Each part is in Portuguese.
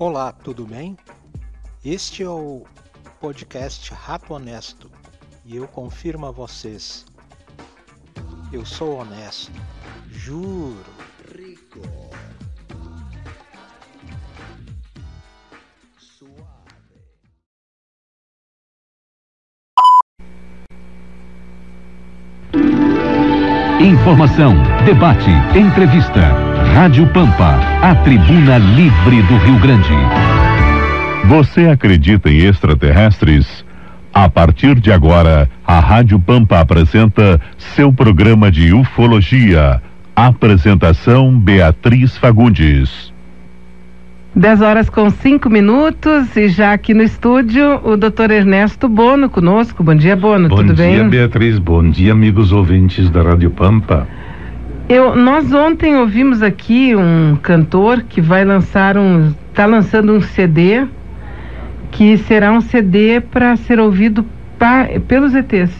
Olá, tudo bem? Este é o podcast Rato Honesto e eu confirmo a vocês: eu sou honesto, juro. Rico. Informação, debate, entrevista. Rádio Pampa, a tribuna livre do Rio Grande. Você acredita em extraterrestres? A partir de agora, a Rádio Pampa apresenta seu programa de ufologia. Apresentação Beatriz Fagundes. 10 horas com 5 minutos e já aqui no estúdio o doutor Ernesto Bono conosco. Bom dia, Bono, bom tudo bem? Bom dia, Beatriz. Bom dia, amigos ouvintes da Rádio Pampa. Eu, nós ontem ouvimos aqui um cantor que vai lançar um. está lançando um CD que será um CD para ser ouvido pa, pelos ETs.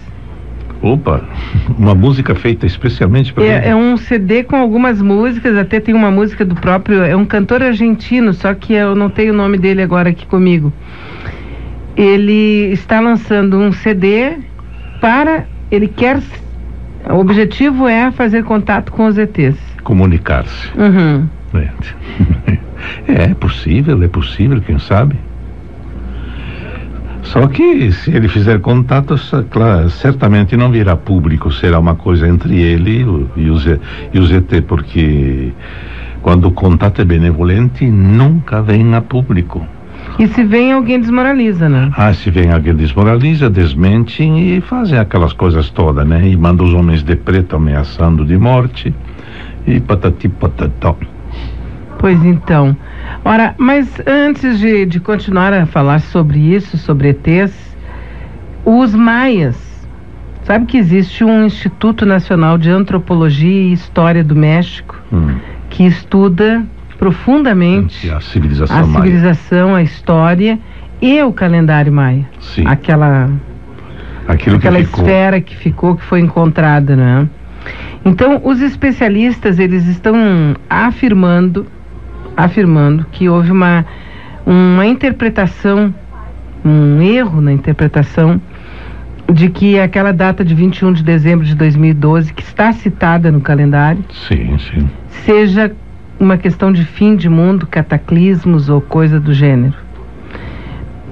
Opa, uma música feita especialmente para é, é, um CD com algumas músicas, até tem uma música do próprio, é um cantor argentino, só que eu não tenho o nome dele agora aqui comigo. Ele está lançando um CD para, ele quer, o objetivo é fazer contato com os ETs. Comunicar-se. Uhum. É. é possível, é possível, quem sabe? Só que se ele fizer contato, claro, certamente não virá público, será uma coisa entre ele e os, e os ET, porque quando o contato é benevolente, nunca vem a público. E se vem alguém desmoraliza, né? Ah, se vem alguém desmoraliza, desmente e fazem aquelas coisas todas, né? E manda os homens de preto ameaçando de morte e patati patató. Pois então. Ora, mas antes de, de continuar a falar sobre isso, sobre ETs, os maias, sabe que existe um Instituto Nacional de Antropologia e História do México hum. que estuda profundamente a civilização, a, civilização a história e o calendário maia. Sim. Aquela, Aquilo aquela que ficou. esfera que ficou, que foi encontrada, né? Então, os especialistas, eles estão afirmando afirmando que houve uma, uma interpretação, um erro na interpretação de que aquela data de 21 de dezembro de 2012, que está citada no calendário, sim, sim. seja uma questão de fim de mundo, cataclismos ou coisa do gênero.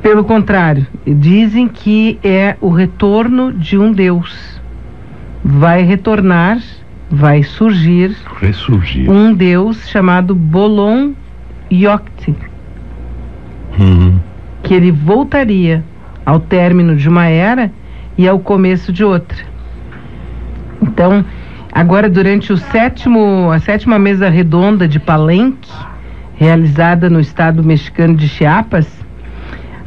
Pelo contrário, dizem que é o retorno de um Deus. Vai retornar vai surgir Ressurgir. um deus chamado Bolon Yokti, uhum. que ele voltaria ao término de uma era e ao começo de outra. Então, agora durante o sétimo, a sétima mesa redonda de Palenque, realizada no estado mexicano de Chiapas,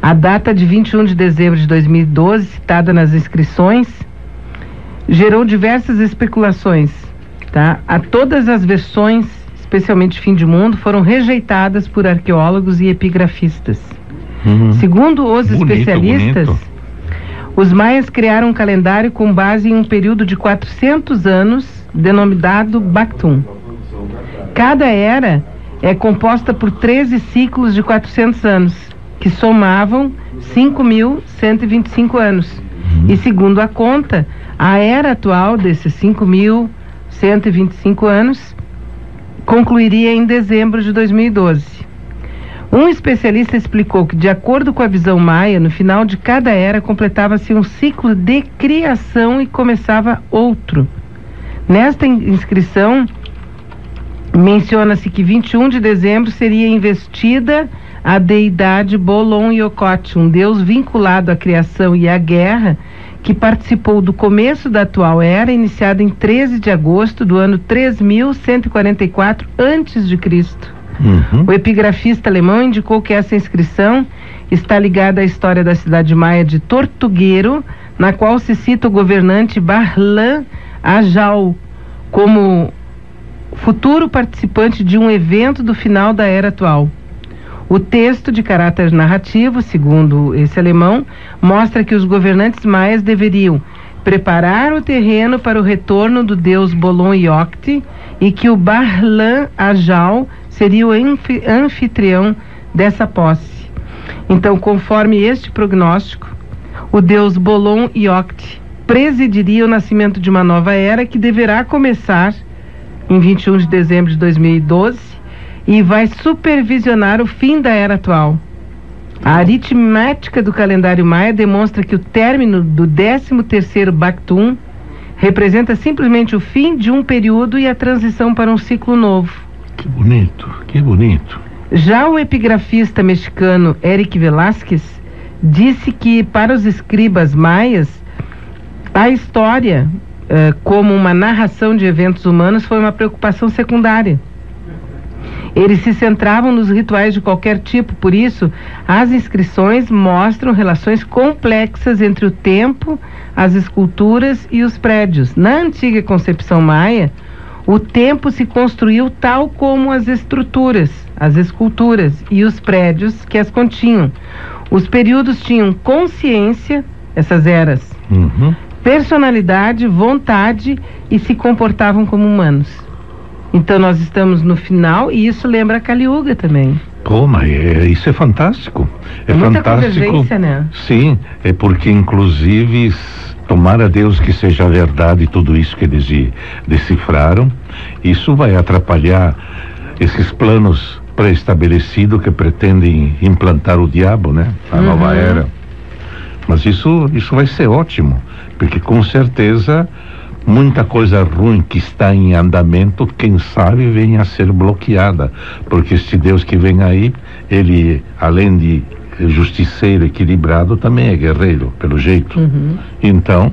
a data de 21 de dezembro de 2012, citada nas inscrições, gerou diversas especulações Tá? A todas as versões, especialmente fim de mundo, foram rejeitadas por arqueólogos e epigrafistas. Uhum. Segundo os bonito, especialistas, bonito. os maias criaram um calendário com base em um período de 400 anos, denominado Bactum. Cada era é composta por 13 ciclos de 400 anos, que somavam 5.125 anos. E segundo a conta, a era atual desses 5.000 125 anos, concluiria em dezembro de 2012. Um especialista explicou que, de acordo com a visão maia, no final de cada era completava-se um ciclo de criação e começava outro. Nesta inscrição, menciona-se que 21 de dezembro seria investida a deidade Bolon Yokote, um deus vinculado à criação e à guerra, que participou do começo da atual era, iniciada em 13 de agosto do ano 3144 antes de Cristo. Uhum. O epigrafista alemão indicou que essa inscrição está ligada à história da cidade maia de Tortugueiro, na qual se cita o governante Barlan Ajal como futuro participante de um evento do final da era atual. O texto, de caráter narrativo, segundo esse alemão, mostra que os governantes maias deveriam preparar o terreno para o retorno do deus Bolon Yokti e que o Barlan Ajal seria o anfitrião dessa posse. Então, conforme este prognóstico, o deus Bolon Ioct presidiria o nascimento de uma nova era que deverá começar em 21 de dezembro de 2012 e vai supervisionar o fim da era atual. A aritmética do calendário maia demonstra que o término do 13º Bactum representa simplesmente o fim de um período e a transição para um ciclo novo. Que bonito, que bonito. Já o epigrafista mexicano Eric Velázquez disse que para os escribas maias a história eh, como uma narração de eventos humanos foi uma preocupação secundária. Eles se centravam nos rituais de qualquer tipo, por isso, as inscrições mostram relações complexas entre o tempo, as esculturas e os prédios. Na antiga concepção maia, o tempo se construiu tal como as estruturas, as esculturas e os prédios que as continham. Os períodos tinham consciência, essas eras, Uhum. Personalidade, vontade e se comportavam como humanos. Então nós estamos no final e isso lembra a Kaliuga também. Pô, mas é- isso é fantástico. É Muita fantástico. né? Sim, é porque inclusive tomara Deus que seja verdade tudo isso que eles de- decifraram. Isso vai atrapalhar esses planos pré-estabelecidos que pretendem implantar o diabo, né? A Uhum. nova era. Mas isso, isso vai ser ótimo, porque com certeza muita coisa ruim que está em andamento, quem sabe venha a ser bloqueada, porque esse Deus que vem aí, ele além de justiceiro, equilibrado, também é guerreiro, pelo jeito. Uhum. Então,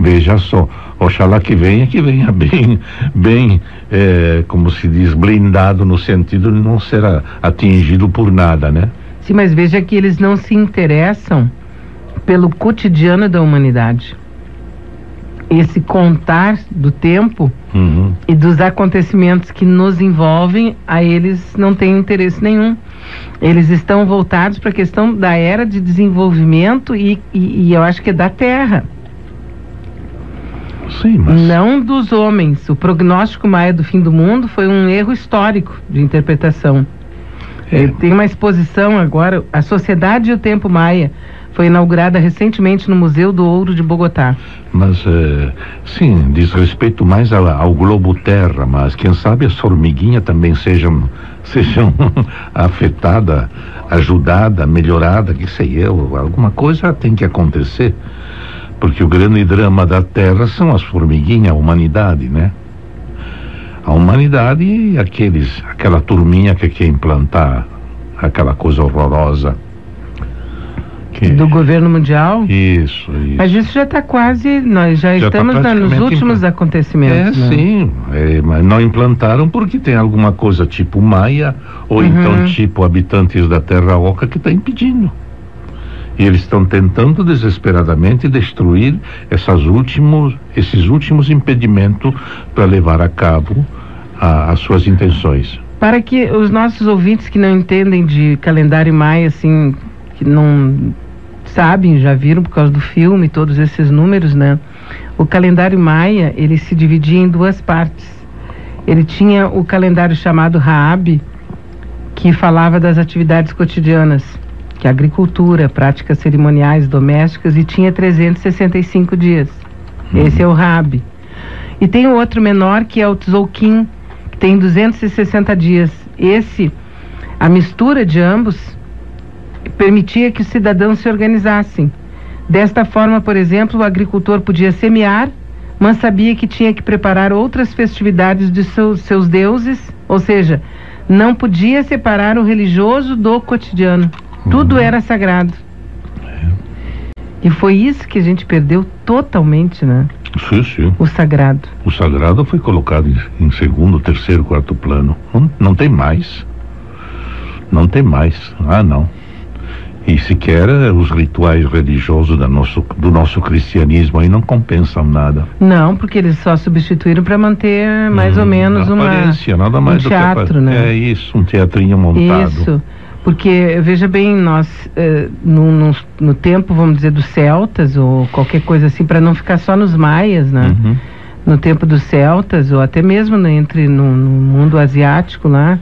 veja só, oxalá que venha, que venha bem, bem, eh, como se diz, blindado no sentido de não ser atingido por nada, né? Sim, mas veja que eles não se interessam pelo cotidiano da humanidade. Esse contar do tempo Uhum. e dos acontecimentos que nos envolvem, a eles não têm interesse nenhum. Eles estão voltados para a questão da era de desenvolvimento e, e, e eu acho que é da Terra, Sim, mas. não dos homens. O prognóstico maia do fim do mundo foi um erro histórico de interpretação. É. Tem uma exposição agora, A Sociedade e o Tempo Maia, foi inaugurada recentemente no Museu do Ouro de Bogotá. Mas, eh, sim, diz respeito mais ao, ao globo terra, mas quem sabe as formiguinhas também sejam, sejam afetadas, ajudadas, melhoradas, que sei eu, alguma coisa tem que acontecer. Porque o grande drama da terra são as formiguinhas, a humanidade, né? A humanidade e aqueles, aquela turminha que quer implantar aquela coisa horrorosa. Que- Do governo mundial. Isso, isso. Mas isso já está quase, nós já, Já tá estamos na- nos últimos É, acontecimentos. né? sim, é, mas não implantaram porque tem alguma coisa tipo Maia ou Uhum. então tipo habitantes da Terra Oca que está impedindo. E eles estão tentando desesperadamente destruir essas últimos, esses últimos impedimentos para levar a cabo a- as suas intenções. Para que os nossos ouvintes que não entendem de calendário maia, assim, que não sabem, já viram por causa do filme, todos esses números, né? O calendário maia, ele se dividia em duas partes. Ele tinha o calendário chamado Raab, que falava das atividades cotidianas, que é agricultura, práticas cerimoniais domésticas, e tinha 365 dias. Esse é o Raab. E tem o outro menor, que é o Tzolk'in, que tem 260 dias. Esse, a mistura de ambos, permitia que os cidadãos se organizassem. Desta forma, por exemplo, o agricultor podia semear, mas sabia que tinha que preparar outras festividades de seus, seus deuses, ou seja, não podia separar o religioso do cotidiano. Tudo era sagrado. E foi isso que a gente perdeu totalmente, né? Sim, sim. O sagrado. O sagrado foi colocado em, em segundo, terceiro, quarto plano. Não, não tem mais. Não tem mais. Ah, não. E sequer eh, os rituais religiosos da nosso, do nosso cristianismo aí não compensam nada. Não, porque eles só substituíram para manter mais ou Hum, menos uma aparência, nada mais um do que teatro, né? É isso, um teatrinho montado. Isso, porque veja bem, nós eh, no, no, no tempo, vamos dizer, dos celtas ou qualquer coisa assim, para não ficar só nos maias, né? Uhum. No tempo dos celtas ou até mesmo né, entre no, no mundo asiático lá,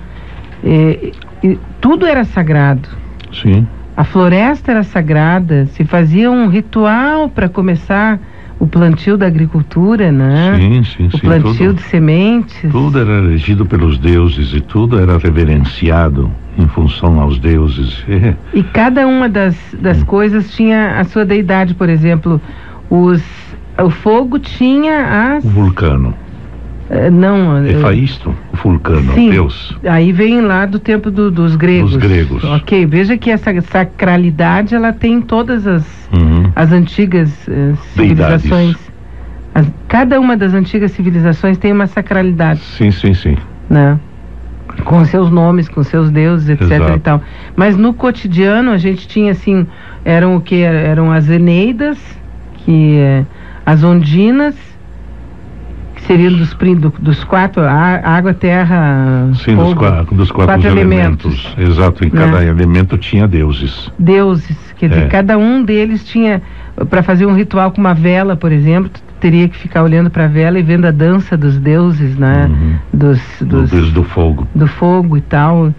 E, e tudo era sagrado. Sim. A floresta era sagrada, se fazia um ritual para começar o plantio da agricultura, né? Sim, sim, o sim. plantio tudo, de sementes. tudo era regido pelos deuses e tudo era reverenciado em função aos deuses. E cada uma das, das coisas tinha a sua deidade, por exemplo, os, o fogo tinha as. O vulcano. Eh, não. Hefaisto, o vulcano, Sim. Deus. Aí vem lá do tempo do- dos gregos. Dos gregos. Ok, veja que essa sacralidade ela tem em todas as, Uhum. as antigas Deidades. civilizações. As- cada uma das antigas civilizações tem uma sacralidade, Sim, sim, sim. né? Com seus nomes, com seus deuses, etc. Exato. E tal. Mas no cotidiano a gente tinha assim, eram o que? Eram as Eneidas, que eh, as Ondinas, que seriam dos, do- dos quatro, a- água, terra, Sim, dos, fogo, qua- dos quatro, quatro elementos. Exato, em Né? cada elemento tinha deuses. deuses. Quer dizer, É. cada um deles tinha, para fazer um ritual com uma vela, por exemplo, tu teria que ficar olhando para a vela e vendo a dança dos deuses, né? Uhum. Dos, Do dos, deus do fogo. do fogo e tal.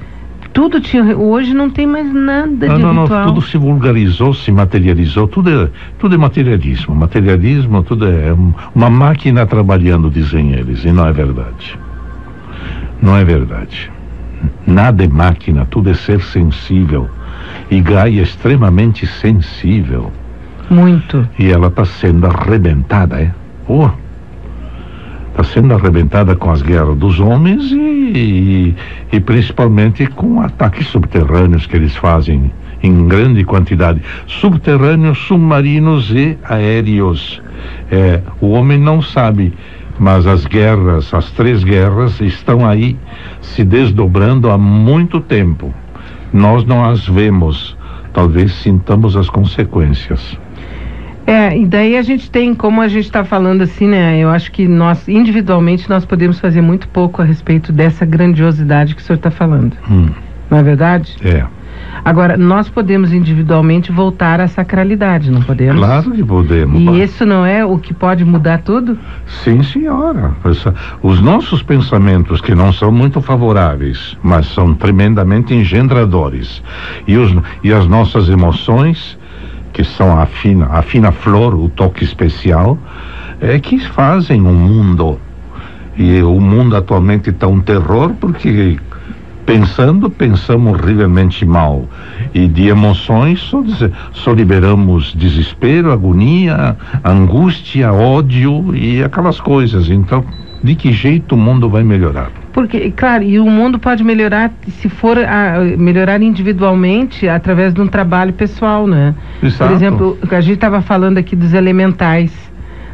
Tudo tinha. Hoje não tem mais nada Não, de não, não, ritual. tudo se vulgarizou, se materializou, tudo é, tudo é materialismo. Materialismo, tudo é um- uma máquina trabalhando, dizem eles, e não é verdade. Não é verdade. Nada é máquina, tudo é ser sensível. E Gaia é extremamente sensível. Muito. E ela está sendo arrebentada, é? Oh, está sendo arrebentada com as guerras dos homens e, e, e principalmente com ataques subterrâneos que eles fazem em grande quantidade. Subterrâneos, submarinos e aéreos. É, o homem não sabe, mas as guerras, as três guerras, estão aí se desdobrando há muito tempo. Nós não as vemos, talvez sintamos as consequências. É, e daí a gente tem, como a gente está falando assim, né? Eu acho que nós, individualmente, nós podemos fazer muito pouco a respeito dessa grandiosidade que o senhor está falando. Hum, Não é verdade? é. Agora, nós podemos individualmente voltar à sacralidade, não podemos? Claro que podemos. E isso não é o que pode mudar tudo? Sim, senhora. Os nossos pensamentos, que não são muito favoráveis, mas são tremendamente engendradores, e, os, e as nossas emoções, que são a fina, a fina flor, o toque especial, é que fazem o mundo. E o mundo atualmente está um terror porque pensando, pensamos horrivelmente mal. E de emoções só, dizer- só liberamos desespero, agonia, angústia, ódio e aquelas coisas. Então, de que jeito o mundo vai melhorar? Porque, claro, e o mundo pode melhorar se for a, melhorar individualmente através de um trabalho pessoal, né? Exato. Por exemplo, a gente estava falando aqui dos elementais,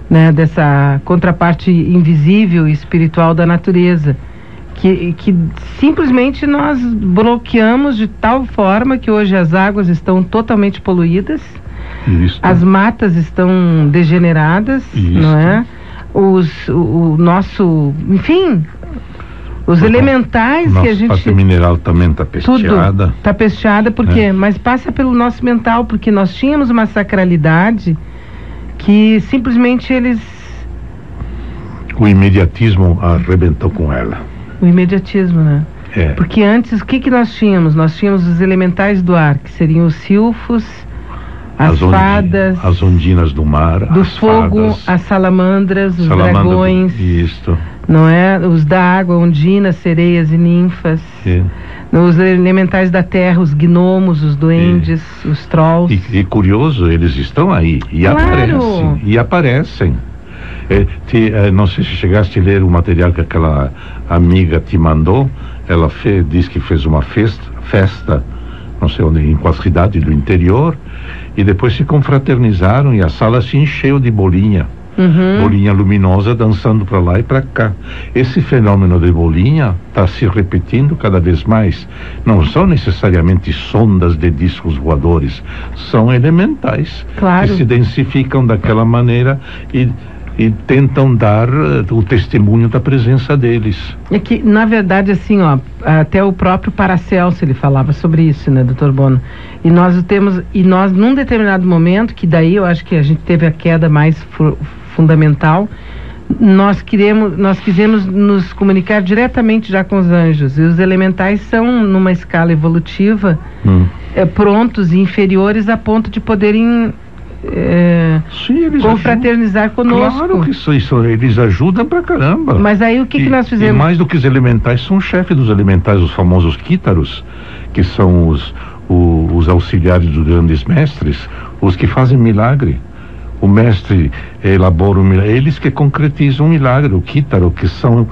né? Dessa contraparte invisível e espiritual da natureza. Que, que simplesmente nós bloqueamos de tal forma que hoje as águas estão totalmente poluídas, Isso. as matas estão degeneradas, Isso. não é? Os, o, o nosso, enfim, os Nossa- elementais que a Nossa gente mineral também está pesteada. tá pesteada porque, É. mas passa pelo nosso mental porque nós tínhamos uma sacralidade que simplesmente eles O imediatismo arrebentou com ela. o imediatismo, né? É. Porque antes o que que nós tínhamos? Nós tínhamos os elementais do ar, que seriam os silfos, as, ondi- fadas, As ondinas do mar. do as fogo, fadas, as salamandras, os salamandra dragões, Isto. não é? Os da água, ondinas, sereias e ninfas. É. Os elementais da terra, os gnomos, os duendes, os trolls. E, e curioso, eles estão aí e Claro. aparecem. E aparecem. É, te- é, não sei se chegaste a ler o material que aquela amiga te mandou. Ela fez, diz que fez uma festa, festa, não sei onde, em qual cidade do interior, e depois se confraternizaram e a sala se encheu de bolinha. Uhum. Bolinha luminosa dançando para lá e para cá. Esse fenômeno de bolinha está se repetindo cada vez mais. Não são necessariamente sondas de discos voadores, são elementais Claro. que se densificam daquela maneira e, e tentam dar eh, o testemunho da presença deles. É que, na verdade, assim, ó, até o próprio Paracelso ele falava sobre isso, né, doutor Bono? E nós temos, e nós, num determinado momento, que daí eu acho que a gente teve a queda mais fu- fundamental, nós queremos, nós quisemos nos comunicar diretamente já com os anjos. E os elementais são numa escala evolutiva Hum. é, prontos e inferiores a ponto de poderem é, Sim, confraternizar ajudam. conosco. Claro que isso, isso, eles ajudam pra caramba. Mas aí o que, que E- nós E fizemos? mais do que os elementais, são o chefe dos elementais, os famosos quítaros, que são os, o- os auxiliares dos grandes mestres, os que fazem milagre. O mestre elabora o milagre, eles que concretizam o milagre, o quítaro, que são,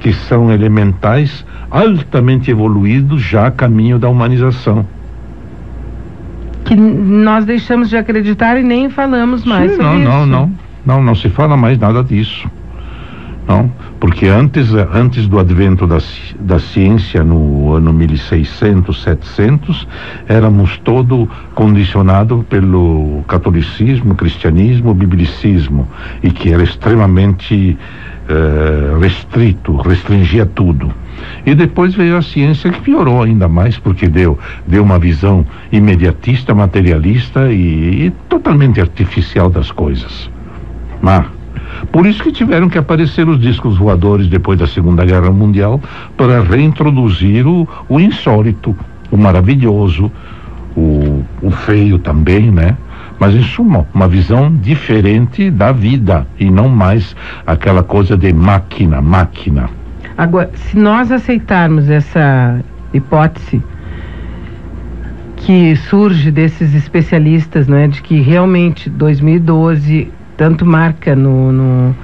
que são elementais altamente evoluídos já a caminho da humanização. Que nós deixamos de acreditar e nem falamos mais Sim, sobre não, isso. não, não, não, não se fala mais nada disso. Não, porque antes, antes do advento da, da ciência no ano 1600, 700, éramos todo condicionado pelo catolicismo, cristianismo, biblicismo e que era extremamente eh, restrito, restringia tudo. E depois veio a ciência que piorou ainda mais, porque deu, deu uma visão imediatista, materialista e, e totalmente artificial das coisas. Mas, por isso que tiveram que aparecer os discos voadores depois da Segunda Guerra Mundial para reintroduzir o, o insólito, o maravilhoso, o, o feio também, né? Mas em suma, uma visão diferente da vida e não mais aquela coisa de máquina, máquina. Agora, se nós aceitarmos essa hipótese que surge desses especialistas, né, de que realmente 2012 tanto marca no, no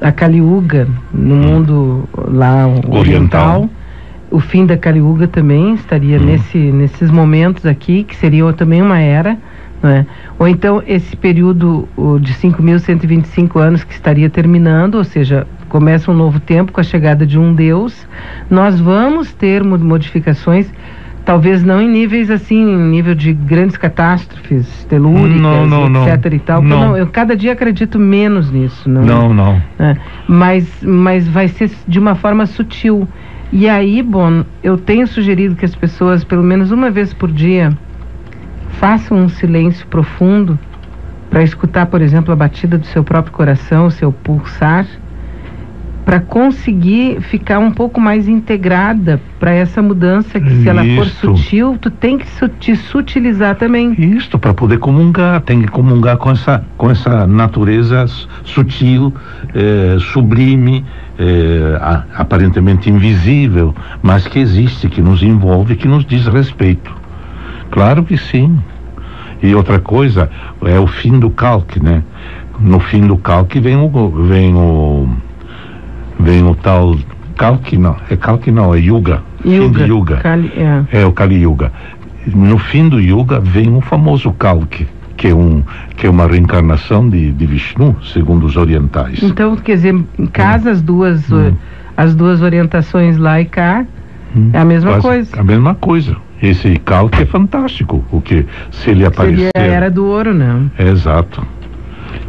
a Kaliuga no mundo lá oriental, Oriental. o fim da Kaliuga também estaria nesse nesses momentos aqui que seria também uma era né? Ou então esse período de 5.125 anos que estaria terminando, ou seja, começa um novo tempo com a chegada de um Deus, nós vamos ter mo- modificações, talvez não em níveis assim, em nível de grandes catástrofes telúricas, Não, não, não. etc e tal. Não. não- eu cada dia acredito menos nisso. Não, Não, não. é, mas, mas vai ser de uma forma sutil. E aí, bom, eu tenho sugerido que as pessoas, pelo menos uma vez por dia, façam um silêncio profundo para escutar, por exemplo, a batida do seu próprio coração, o seu pulsar, para conseguir ficar um pouco mais integrada para essa mudança que se ela for Isso. sutil, tu tem que su- te sutilizar também. Isto para poder comungar, tem que comungar com essa, com essa natureza sutil, eh, sublime, eh, a- aparentemente invisível, mas que existe, que nos envolve, que nos diz respeito. Claro que sim. E outra coisa é o fim do calque, né? No fim do calque vem o vem o vem o tal calque não, é calque não, é yuga. Fim de yuga. Kali- é. É o Kali Yuga. No fim do Yuga vem o famoso Kalki, que é, um, que é uma reencarnação de, de Vishnu, segundo os orientais. Então, quer dizer, em casa as duas, Hum. eh, as duas orientações lá e cá é a mesma Quase coisa. A mesma coisa. Esse Kalki é fantástico, o que se ele aparecer. Seria a era do ouro, né? É, exato.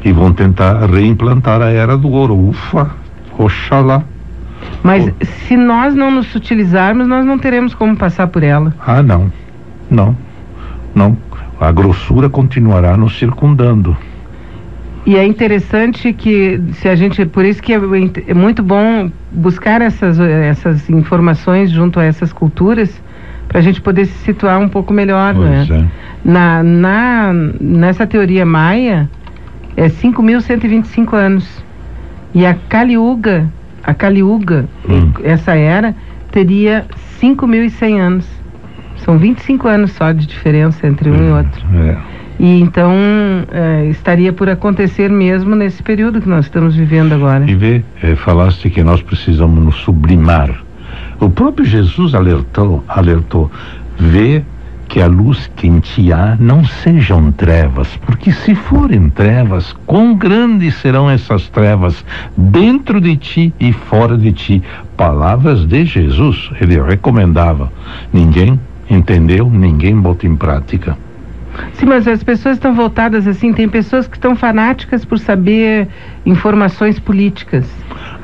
E vão tentar reimplantar a era do ouro. Ufa, oxalá. Mas Oh. se nós não nos sutilizarmos, nós não teremos como passar por ela. Ah, não. Não. Não. A grossura continuará nos circundando. E é interessante que se a gente, por isso que é, é muito bom buscar essas, essas informações junto a essas culturas, para a gente poder se situar um pouco melhor, né? Pois é. Na, na, nessa teoria maia, é 5.125 anos. E a Kaliuga, a Kaliuga, Hum. essa era, teria 5.100 anos. São 25 anos só de diferença entre um e outro. É. E então eh, estaria por acontecer mesmo nesse período que nós estamos vivendo agora. E vê, eh, falaste que nós precisamos nos sublimar. O próprio Jesus alertou, alertou, vê que a luz que em ti há não sejam trevas, porque se forem trevas, quão grandes serão essas trevas dentro de ti e fora de ti. Palavras de Jesus, ele recomendava. Ninguém entendeu, ninguém bota em prática. Sim, mas as pessoas estão voltadas assim, tem pessoas que estão fanáticas por saber informações políticas.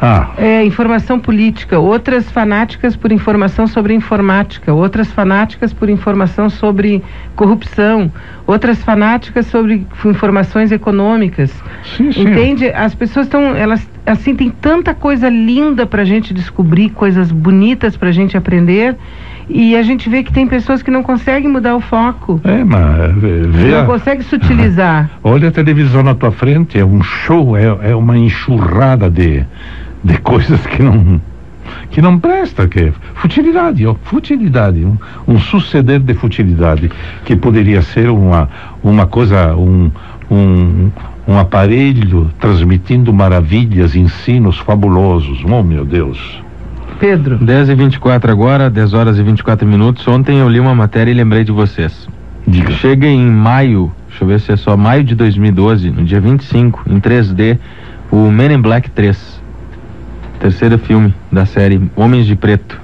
Ah, É, informação política, outras fanáticas por informação sobre informática, outras fanáticas por informação sobre corrupção, outras fanáticas sobre informações econômicas. sim, sim. Entende? As pessoas estão, elas, assim, tem tanta coisa linda para a gente descobrir, coisas bonitas para a gente aprender, e a gente vê que tem pessoas que não conseguem mudar o foco, É, mas vê, não a- conseguem sutilizar. olha a televisão na tua frente, é um show, é, é uma enxurrada de, de coisas que não que não presta, que é futilidade, ó, futilidade, um, um suceder de futilidade, que poderia ser uma, uma coisa, um, um, um aparelho transmitindo maravilhas, ensinos fabulosos, oh meu Deus. Pedro, 10 e 24 agora, 10 horas e 24 minutos. Ontem eu li uma matéria e lembrei de vocês. Diga. Chega em maio, deixa eu ver se é só maio de 2012, no dia 25, em 3D, o Men in Black 3. Terceiro filme da série Homens de Preto.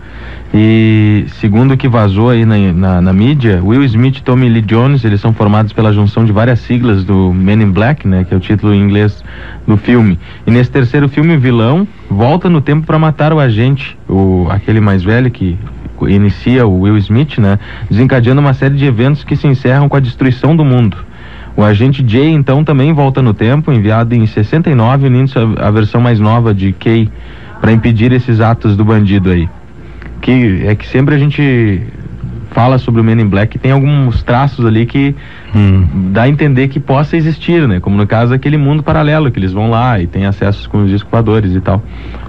E segundo o que vazou aí na, na, na mídia, Will Smith e Tommy Lee Jones, eles são formados pela junção de várias siglas do Men in Black, né, que é o título em inglês do filme. E nesse terceiro filme, o vilão volta no tempo para matar o agente, o aquele mais velho que inicia o Will Smith, né, desencadeando uma série de eventos que se encerram com a destruição do mundo. O agente Jay, então, também volta no tempo, enviado em 69, unindo-se à versão mais nova de Kay, para impedir esses atos do bandido aí. Que é que sempre a gente fala sobre o Men in Black e tem alguns traços ali que Hum. dá a entender que possa existir, né? Como no caso daquele mundo paralelo que eles vão lá e tem acessos com os escoadores e tal.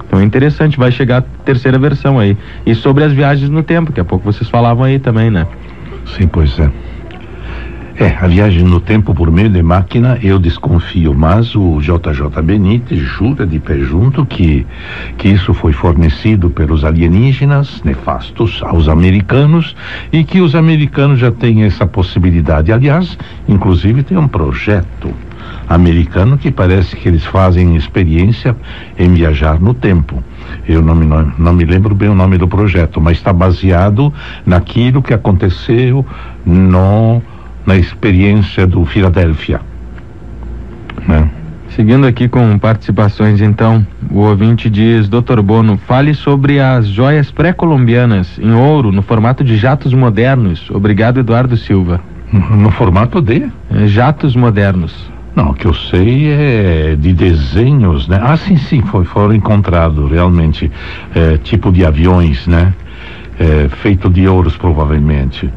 Então é interessante, vai chegar a terceira versão aí. E sobre as viagens no tempo, que a pouco vocês falavam aí também, né? Sim, pois é. É, a viagem no tempo por meio de máquina eu desconfio, mas o JJ Benítez jura de pé junto que, que isso foi fornecido pelos alienígenas nefastos aos americanos e que os americanos já têm essa possibilidade. Aliás, inclusive tem um projeto americano que parece que eles fazem experiência em viajar no tempo. Eu não me, não, me lembro bem o nome do projeto, mas está baseado naquilo que aconteceu no, na experiência do Filadélfia. Né? Seguindo aqui com participações, então, o ouvinte diz: Dr. Bono, fale sobre as joias pré-colombianas em ouro no formato de jatos modernos. Obrigado, Eduardo Silva. No, formato de? Eh, Jatos modernos. Não, o que eu sei é de desenhos, né? Ah, sim, sim, foi, foram encontrados realmente é, tipo de aviões, né? É, feito de ouros, provavelmente.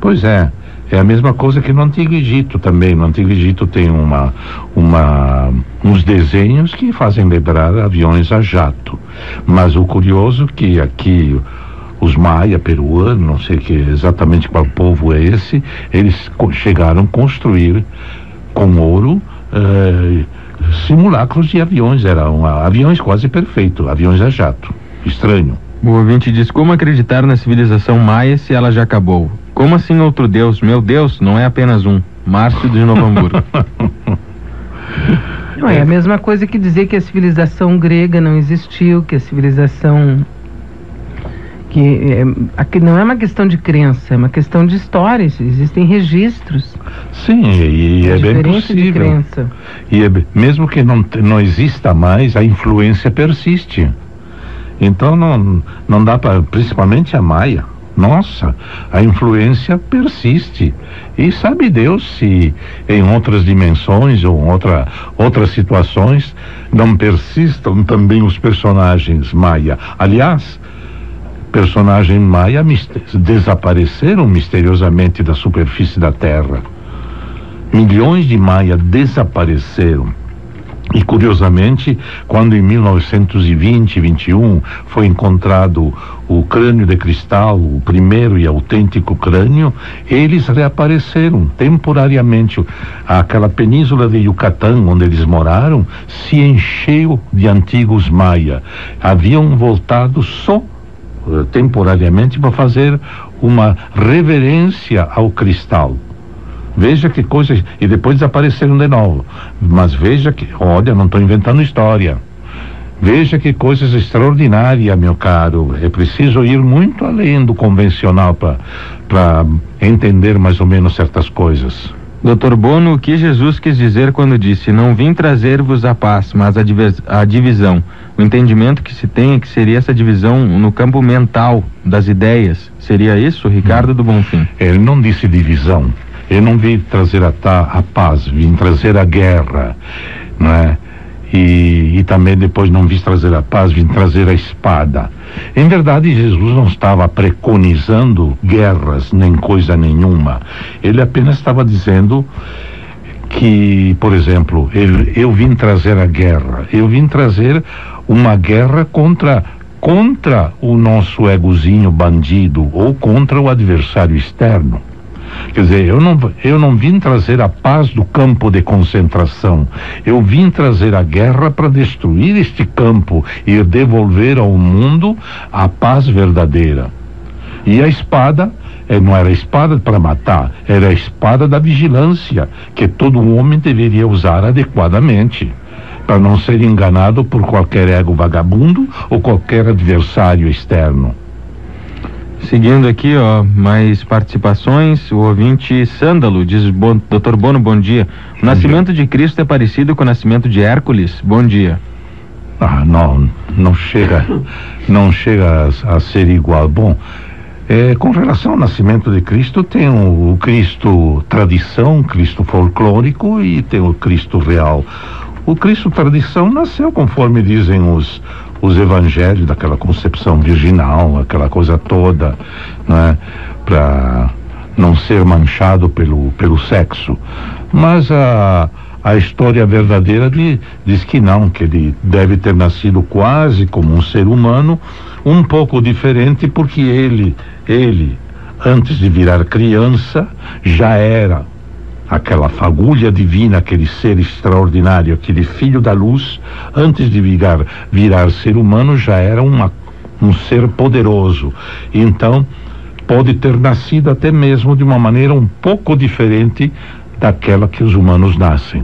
Pois é, é a mesma coisa que no Antigo Egito também. No Antigo Egito tem uma, uma, uns desenhos que fazem lembrar aviões a jato. Mas o curioso é que aqui os maia peruanos, não sei que exatamente qual povo é esse, eles chegaram a construir com ouro eh, simulacros de aviões, eram aviões quase perfeitos, aviões a jato. Estranho. O ouvinte diz: Como acreditar na civilização maia se ela já acabou? Como assim outro Deus? Meu Deus, não é apenas um. Márcio de Novo Hamburgo. não é a mesma coisa que dizer que a civilização grega não existiu, que a civilização que é, aqui não é uma questão de crença, é uma questão de história. Existem registros. Sim, e, é bem diferente de possível. crença. E é mesmo que não, não exista mais, a influência persiste. Então não, não dá para, principalmente a Maia. Nossa, a influência persiste. E sabe Deus se em outras dimensões ou outra, outras situações não persistam também os personagens Maia. Aliás, personagem Maia desapareceram misteriosamente da superfície da Terra. Milhões de Maia desapareceram. E curiosamente, quando em 1920 21 foi encontrado o crânio de cristal, o primeiro e autêntico crânio, eles reapareceram temporariamente. Aquela península de Yucatán, onde eles moraram, se encheu de antigos maia. Haviam voltado só eh, temporariamente para fazer uma reverência ao cristal. Veja que coisas. E depois desapareceram de novo. Mas veja que. Olha, não estou inventando história. Veja que coisas extraordinárias, meu caro. É preciso ir muito além do convencional para entender mais ou menos certas coisas. Doutor Bono, o que Jesus quis dizer quando disse: Não vim trazer-vos a paz, mas a, a, divisão? O entendimento que se tem é que seria essa divisão no campo mental das ideias. Seria isso, Ricardo do Bonfim? Ele não disse divisão. Eu não vim trazer a, a paz, vim trazer a guerra, não é? E, e também depois não vim trazer a paz, vim trazer a espada. Em verdade, Jesus não estava preconizando guerras nem coisa nenhuma. Ele apenas estava dizendo que, por exemplo, ele, eu vim trazer a guerra. Eu vim trazer uma guerra contra contra o nosso egozinho bandido ou contra o adversário externo. Quer dizer, eu não, eu não vim trazer a paz do campo de concentração. Eu vim trazer a guerra para destruir este campo e devolver ao mundo a paz verdadeira. E a espada é, não era a espada para matar, era a espada da vigilância, que todo homem deveria usar adequadamente para não ser enganado por qualquer ego vagabundo ou qualquer adversário externo. Seguindo aqui, ó, mais participações. O ouvinte Sândalo diz: Doutor Bono, bom dia. O nascimento dia. de Cristo é parecido com o nascimento de Hércules? Bom dia. Ah, não, não chega, não chega a, a ser igual. Bom, é, com relação ao nascimento de Cristo, tem o, o Cristo tradição, Cristo folclórico e tem o Cristo real. O Cristo tradição nasceu conforme dizem os, os evangelhos daquela concepção virginal, aquela coisa toda, né, para não ser manchado pelo, pelo sexo. Mas a, a história verdadeira de, diz que não, que ele deve ter nascido quase como um ser humano, um pouco diferente, porque ele, ele, antes de virar criança, já era aquela fagulha divina, aquele ser extraordinário, aquele filho da luz, antes de virar, virar ser humano, já era uma, um ser poderoso. Então, pode ter nascido até mesmo de uma maneira um pouco diferente daquela que os humanos nascem.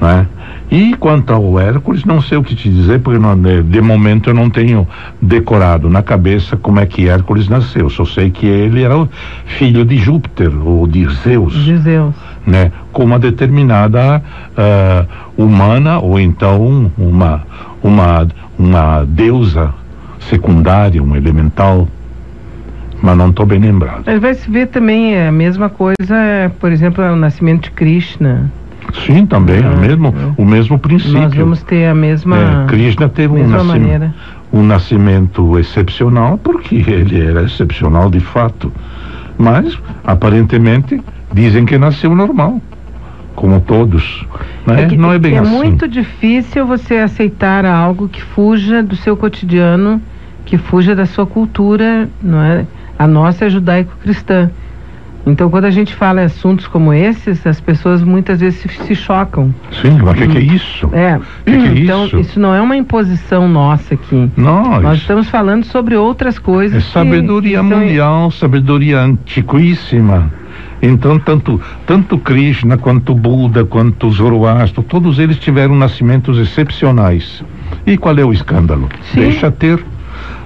Não é? E quanto ao Hércules, não sei o que te dizer, porque não, de, de, momento eu não tenho decorado na cabeça como é que Hércules nasceu. Só sei que ele era filho de Júpiter ou de Zeus. De Zeus. Né? Com uma determinada uh, humana ou então uma, uma, uma deusa secundária, um elemental mas não estou bem lembrado. Mas vai se ver também a mesma coisa, por exemplo, o nascimento de Krishna. Sim, também, ah, o, mesmo, é. o mesmo princípio. Nós vamos ter a mesma. É, Krishna teve um, nascimento, um nascimento excepcional, porque ele era excepcional de fato. Mas, aparentemente, dizem que nasceu normal, como todos. Né? É que, não é bem é assim. É muito difícil você aceitar algo que fuja do seu cotidiano, que fuja da sua cultura, não é? A nossa é judaico-cristã. Então, quando a gente fala em assuntos como esses, as pessoas muitas vezes se, se chocam. Sim, mas o que, que, é isso? É. Que que é então, isso? isso não é uma imposição nossa aqui. Nós. Nós estamos falando sobre outras coisas. É sabedoria mundial, sabedoria antiquíssima. Então, tanto, tanto Krishna, quanto Buda, quanto Zoroastro, todos eles tiveram nascimentos excepcionais. E qual é o escândalo? Sim. Deixa ter.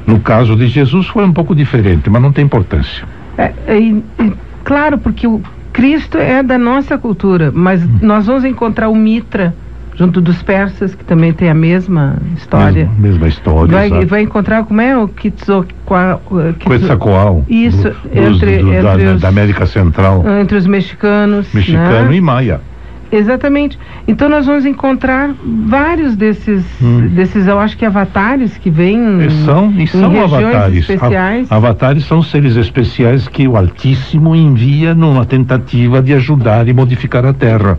No caso de Jesus foi um pouco diferente, mas não tem importância. É, e, e Claro, porque o Cristo é da nossa cultura, mas hum. nós vamos encontrar o Mitra junto dos persas, que também tem a mesma história. Mesma, mesma história. Vai, vai, encontrar como é o Quetzalcoatl. Isso, do, entre, do, entre da, os, da, América Central. Entre os mexicanos. Mexicano né? e maia. Exatamente. Então nós vamos encontrar vários desses, hum. desses, eu acho que avatares que vêm e são, e são avatares. especiais. Avatares são seres especiais que o Altíssimo envia numa tentativa de ajudar e modificar a Terra.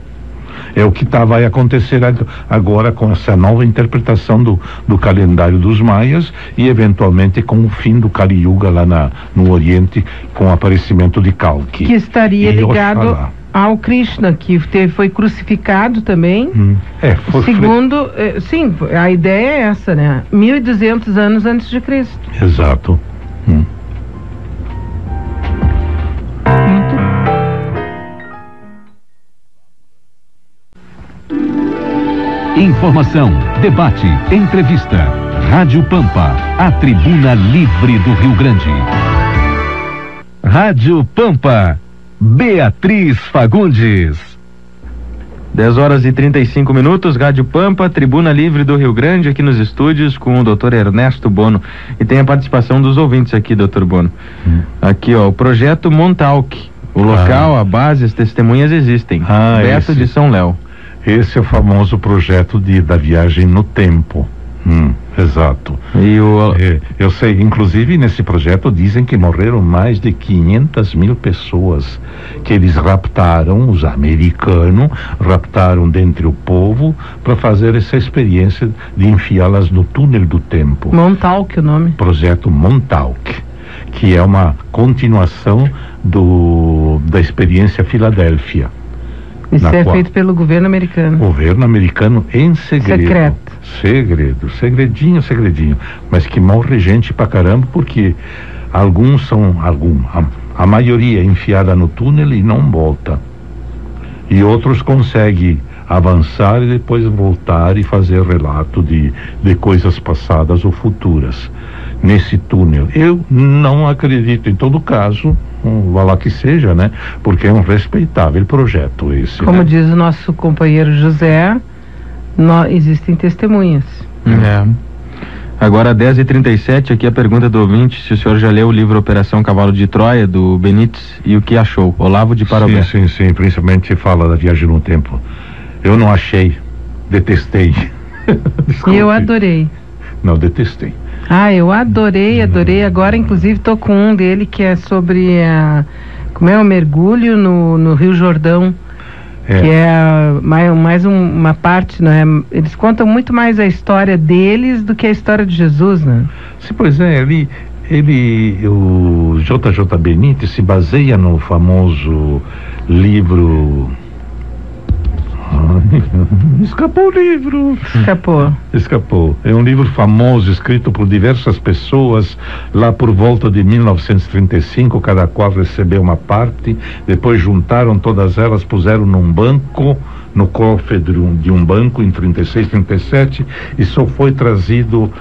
É o que tá, vai acontecer agora com essa nova interpretação do, do calendário dos maias e eventualmente com o fim do Kali Yuga lá na, no Oriente com o aparecimento de Kalki. Que estaria ligado Oxalá ao Krishna, que teve, foi crucificado também. Hum. É, foi, Segundo, eh, sim, a ideia é essa, né? 1200 anos antes de Cristo. Exato. Hum. Informação, debate, entrevista. Rádio Pampa, a tribuna livre do Rio Grande. Rádio Pampa Beatriz Fagundes. 10 horas e 35 minutos, Rádio Pampa, Tribuna Livre do Rio Grande, aqui nos estúdios com o doutor Ernesto Bono. E tem a participação dos ouvintes aqui, doutor Bono. Hum. Aqui, ó, o projeto Montalk. O local, ah. a base, as testemunhas existem. Ah, Beto esse, de São Léo. Esse é o famoso projeto de, da viagem no tempo. Hum, exato. E o... É, eu sei, inclusive nesse projeto dizem que morreram mais de 500 mil pessoas, que eles raptaram, os americanos, raptaram dentre o povo para fazer essa experiência de enfiá-las no túnel do tempo. Montauk o nome? Projeto Montauk, que é uma continuação do, da experiência Filadélfia. Isso é qual, feito pelo governo americano. Governo americano em segredo. Secreto. Segredo, segredinho, segredinho. Mas que morre gente pra caramba porque alguns são, algum, a, a maioria é enfiada no túnel e não volta. E outros conseguem avançar e depois voltar e fazer relato de, de coisas passadas ou futuras nesse túnel. Eu não acredito, em todo caso, um, vá lá que seja, né? Porque é um respeitável projeto esse. Como né? diz o nosso companheiro José, no, existem testemunhas. É. Agora, 10h37, aqui a pergunta do ouvinte: se o senhor já leu o livro Operação Cavalo de Troia, do Benítez, e o que achou? Olavo de Parobé. Sim, sim, sim. Principalmente fala da viagem no tempo. Eu não achei, detestei. e eu adorei. Não, detestei. Ah, eu adorei, adorei. Agora, inclusive, tô com um dele que é sobre a, como é o mergulho no, no Rio Jordão. É. Que é mais, mais um, uma parte, né? Eles contam muito mais a história deles do que a história de Jesus, né? Sim, pois é, ele, ele o JJ Benítez se baseia no famoso livro Escapou o livro. Escapou. Escapou. É um livro famoso, escrito por diversas pessoas, lá por volta de 1935, cada qual recebeu uma parte, depois juntaram todas elas, puseram num banco, no cofre de um, de um banco em 36, 37, e só foi trazido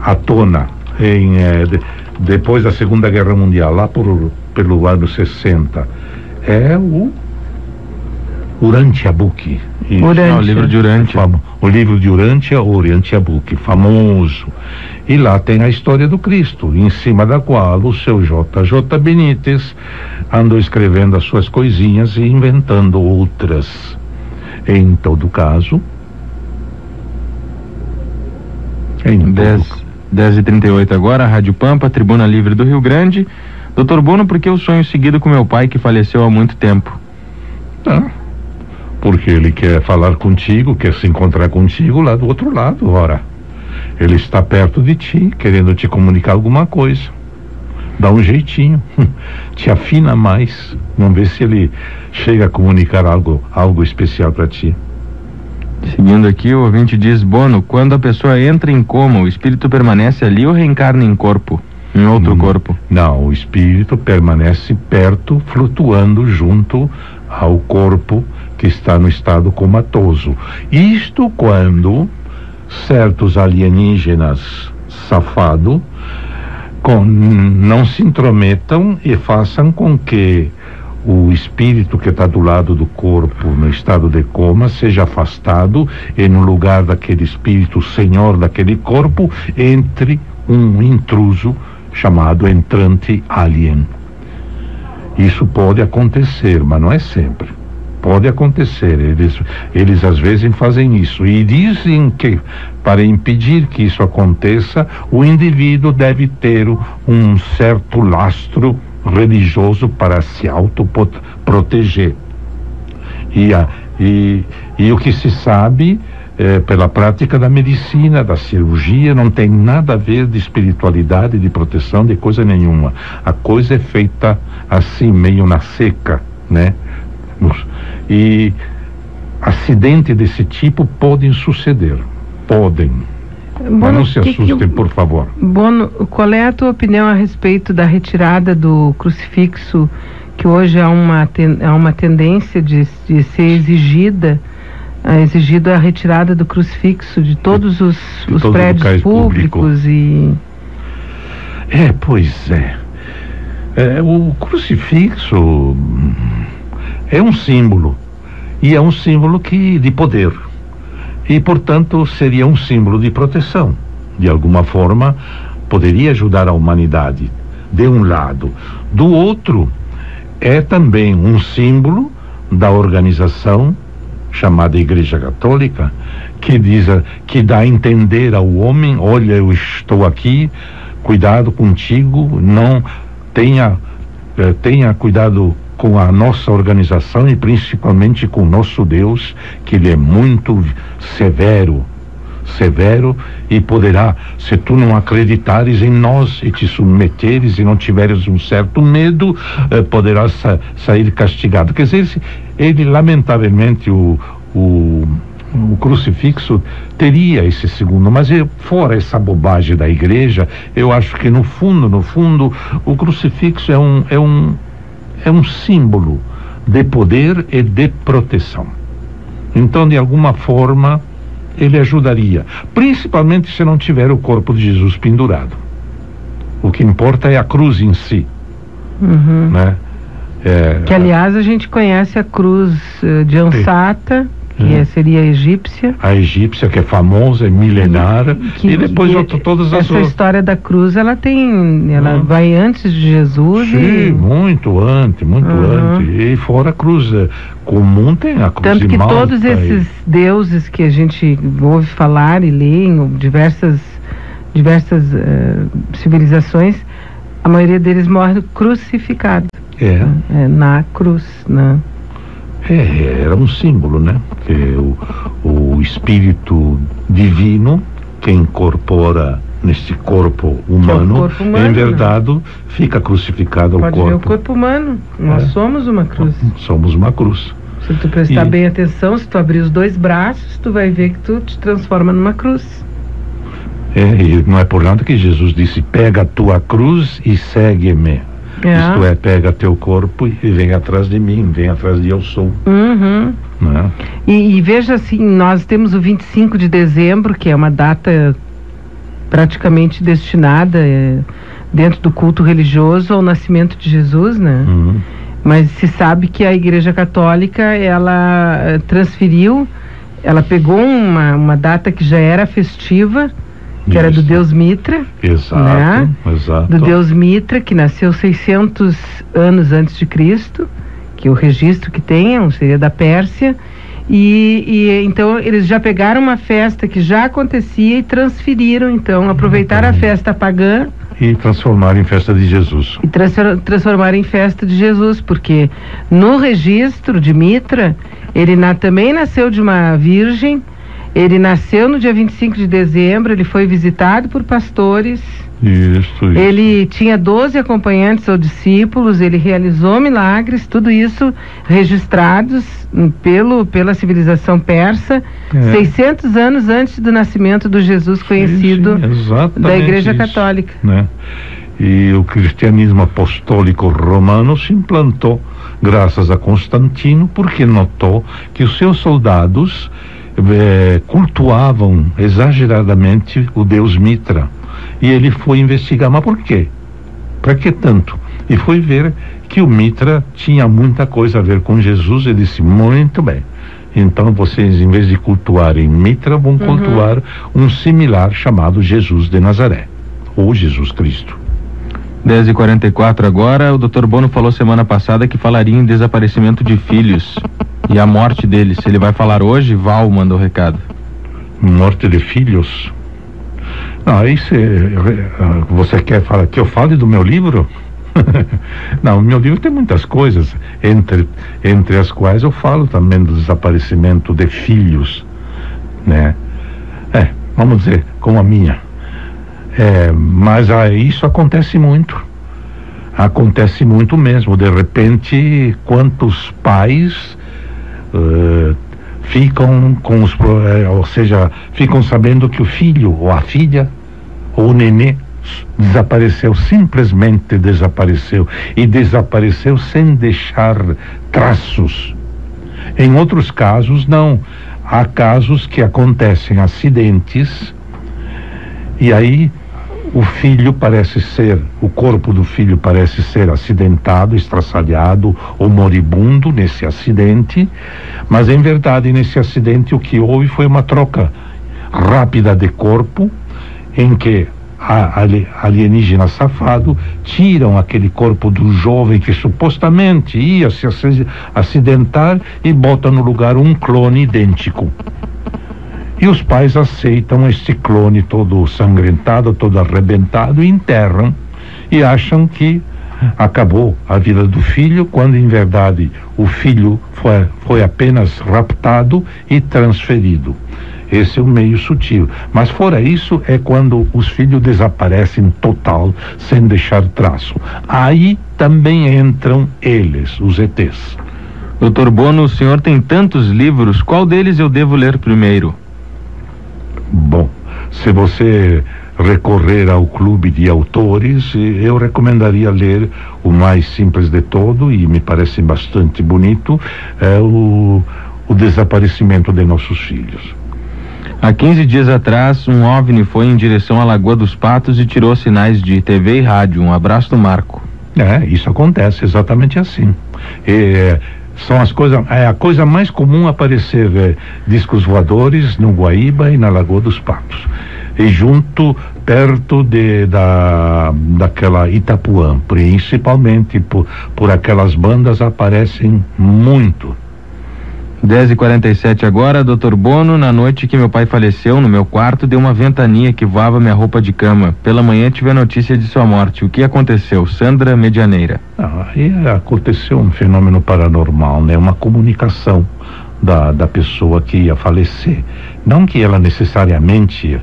à tona em, eh, de, depois da Segunda Guerra Mundial, lá por, pelo ano 60. É o Urantia Book. Urantia. o livro de Urantia. O livro de Urantia, Urantia Book, famoso. E lá tem a história do Cristo, em cima da qual o seu JJ Benítez andou escrevendo as suas coisinhas e inventando outras. Em todo caso. Em 10, 10 e 38 agora, Rádio Pampa, Tribuna Livre do Rio Grande. Doutor Bono, por que o sonho seguido com meu pai que faleceu há muito tempo? Ah porque ele quer falar contigo, quer se encontrar contigo lá do outro lado, ora. Ele está perto de ti, querendo te comunicar alguma coisa. Dá um jeitinho, te afina mais, vamos ver se ele chega a comunicar algo, algo especial para ti. Seguindo aqui, o ouvinte diz: Bono, quando a pessoa entra em coma, o espírito permanece ali ou reencarna em corpo? Em outro hum, corpo? Não, o espírito permanece perto, flutuando junto ao corpo que está no estado comatoso. Isto quando certos alienígenas safado com, não se intrometam e façam com que o espírito que está do lado do corpo no estado de coma seja afastado e no lugar daquele espírito senhor daquele corpo entre um intruso chamado entrante alien. Isso pode acontecer, mas não é sempre. Pode acontecer, eles, eles às vezes fazem isso e dizem que para impedir que isso aconteça, o indivíduo deve ter um certo lastro religioso para se autoproteger. E, e, e o que se sabe é, pela prática da medicina, da cirurgia, não tem nada a ver de espiritualidade, de proteção, de coisa nenhuma. A coisa é feita assim, meio na seca, né? E acidentes desse tipo podem suceder, podem. Bono, Mas não se assustem, que, por favor. Bono, qual é a tua opinião a respeito da retirada do crucifixo, que hoje há uma, há uma tendência de, de ser exigida, é exigido a retirada do crucifixo de todos os, de os todos prédios públicos público. e. É, pois é. É, o crucifixo é um símbolo. E é um símbolo que de poder. E portanto seria um símbolo de proteção. De alguma forma poderia ajudar a humanidade de um lado. Do outro é também um símbolo da organização chamada Igreja Católica que diz que dá a entender ao homem olha eu estou aqui cuidado contigo não tenha eh, tenha cuidado com a nossa organização e principalmente com o nosso Deus, que ele é muito severo, severo e poderá, se tu não acreditares em nós e te submeteres e não tiveres um certo medo, eh, poderá sa sair castigado. Quer dizer, ele lamentavelmente o, o o crucifixo teria esse segundo, mas fora essa bobagem da igreja, eu acho que no fundo, no fundo, o crucifixo é um, é um, é um símbolo de poder e de proteção. Então, de alguma forma, ele ajudaria, principalmente se não tiver o corpo de Jesus pendurado. O que importa é a cruz em si. Uhum. Né? É, que, aliás, a gente conhece a cruz uh, de Ansata que é, seria a egípcia. A egípcia, que é famosa, é milenar, que, e depois que, todas as Essa história da cruz, ela tem, ela hum. vai antes de Jesus. Sim, e... muito antes, muito uhum. antes. E fora a cruz é, comum tem a cruz Tanto que todos esses e... deuses que a gente ouve falar e lê em diversas, diversas uh, civilizações, a maioria deles morre crucificado. É. é na cruz, né? É, era um símbolo, né? Que o, o espírito divino que incorpora nesse corpo humano, é corpo humano em verdade, né? fica crucificado ao Pode corpo. Ver o corpo humano. Nós é. somos uma cruz. Somos uma cruz. Se tu prestar e... bem atenção, se tu abrir os dois braços, tu vai ver que tu te transforma numa cruz. É, e não é por nada que Jesus disse: pega a tua cruz e segue-me. É. Isto é, pega teu corpo e vem atrás de mim, vem atrás de eu sou. Uhum. Né? E, e, veja assim, nós temos o 25 de dezembro, que é uma data praticamente destinada é, dentro do culto religioso ao nascimento de Jesus, né? Uhum. Mas se sabe que a Igreja Católica, ela eh, transferiu, ela pegou uma, uma data que já era festiva, que Isso. era do deus Mitra. Exato, né? exato. Do deus Mitra, que nasceu 600 anos antes de Cristo, que o registro que tem seria da Pérsia. E, e, então eles já pegaram uma festa que já acontecia e transferiram, então, aproveitaram a festa pagã e transformaram em festa de Jesus. E transformaram em festa de Jesus, porque no registro de Mitra, ele na, também nasceu de uma virgem, ele nasceu no dia 25 de dezembro, ele foi visitado por pastores. Isso, isso. Ele tinha 12 acompanhantes ou discípulos, ele realizou milagres, tudo isso registrados pelo, pela civilização persa, é. 600 anos antes do nascimento do Jesus conhecido sim, sim, da Igreja isso, Católica. Né? E o cristianismo apostólico romano se implantou graças a Constantino, porque notou que os seus soldados é, cultuavam exageradamente o deus Mitra. E ele foi investigar, mas por quê? Para que tanto? E foi ver que o Mitra tinha muita coisa a ver com Jesus. Ele disse: muito bem. Então vocês, em vez de cultuarem Mitra, vão uhum. cultuar um similar chamado Jesus de Nazaré, ou Jesus Cristo. 10h44 agora, o Dr. Bono falou semana passada que falaria em desaparecimento de filhos e a morte deles. Ele vai falar hoje? Val mandou o recado. Morte de filhos? Não, aí você quer falar que eu fale do meu livro? Não, meu livro tem muitas coisas, entre, entre as quais eu falo também do desaparecimento de filhos, né? É, vamos dizer, como a minha. É, mas aí isso acontece muito. Acontece muito mesmo. De repente, quantos pais uh, ficam com os, uh, ou seja, ficam sabendo que o filho ou a filha ou o nenê desapareceu, simplesmente desapareceu e desapareceu sem deixar traços. Em outros casos, não. Há casos que acontecem acidentes e aí o filho parece ser, o corpo do filho parece ser acidentado, estraçalhado ou moribundo nesse acidente, mas em verdade nesse acidente o que houve foi uma troca rápida de corpo em que a alienígena safado tiram aquele corpo do jovem que supostamente ia se acidentar e botam no lugar um clone idêntico. E os pais aceitam este clone todo sangrentado, todo arrebentado e enterram e acham que acabou a vida do filho, quando em verdade o filho foi, foi apenas raptado e transferido. Esse é o meio sutil. Mas fora isso é quando os filhos desaparecem total, sem deixar traço. Aí também entram eles, os ETs. Doutor Bono, o senhor tem tantos livros, qual deles eu devo ler primeiro? Bom, se você recorrer ao clube de autores, eu recomendaria ler o mais simples de todo e me parece bastante bonito, é o, o desaparecimento de nossos filhos. Há 15 dias atrás, um OVNI foi em direção à Lagoa dos Patos e tirou sinais de TV e rádio. Um abraço do Marco. É, isso acontece exatamente assim. E, são as coisas, é a coisa mais comum aparecer é, discos voadores no Guaíba e na Lagoa dos Patos. E junto, perto de, da, daquela Itapuã, principalmente por, por aquelas bandas aparecem muito. 10 e 47 agora, doutor Bono, na noite que meu pai faleceu, no meu quarto, deu uma ventania que voava minha roupa de cama. Pela manhã tive a notícia de sua morte. O que aconteceu? Sandra Medianeira. Ah, aí aconteceu um fenômeno paranormal, né? Uma comunicação da, da pessoa que ia falecer. Não que ela necessariamente,